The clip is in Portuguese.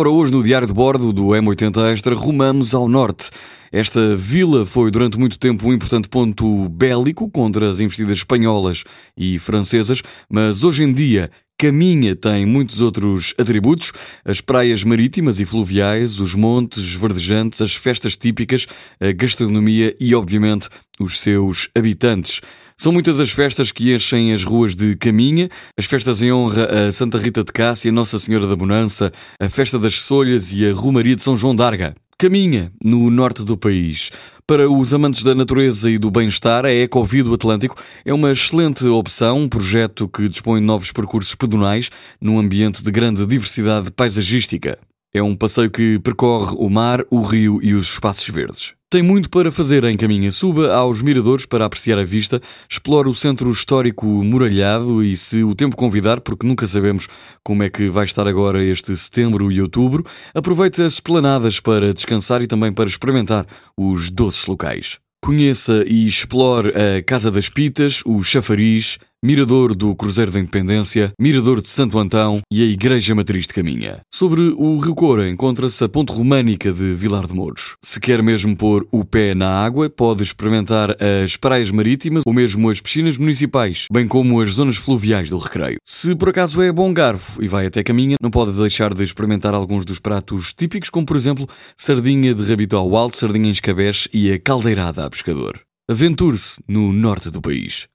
Ora, hoje no Diário de Bordo do M80 Extra, rumamos ao norte. Esta vila foi durante muito tempo um importante ponto bélico contra as investidas espanholas e francesas, mas hoje em dia Caminha tem muitos outros atributos: as praias marítimas e fluviais, os montes verdejantes, as festas típicas, a gastronomia e, obviamente, os seus habitantes. São muitas as festas que enchem as ruas de Caminha, as festas em honra a Santa Rita de Cássia, Nossa Senhora da Bonança, a Festa das Solhas e a Romaria de São João d'Arga. Caminha, no norte do país. Para os amantes da natureza e do bem-estar, a Ecovia do Atlântico é uma excelente opção, um projeto que dispõe de novos percursos pedonais num ambiente de grande diversidade paisagística. É um passeio que percorre o mar, o rio e os espaços verdes. Tem muito para fazer em caminho. Suba aos miradores para apreciar a vista, explore o centro histórico muralhado e, se o tempo convidar, porque nunca sabemos como é que vai estar agora este setembro e outubro, aproveite as esplanadas para descansar e também para experimentar os doces locais. Conheça e explore a Casa das Pitas, o Chafariz, Mirador do Cruzeiro da Independência, Mirador de Santo Antão e a Igreja Matriz de Caminha. Sobre o Rio Coura encontra-se a ponte românica de Vilar de Mouros. Se quer mesmo pôr o pé na água, pode experimentar as praias marítimas ou mesmo as piscinas municipais, bem como as zonas fluviais do recreio. Se por acaso é bom garfo e vai até Caminha, não pode deixar de experimentar alguns dos pratos típicos, como por exemplo sardinha de rabito ao alto, sardinha em escabeche e a caldeirada a pescador. Aventure-se no norte do país.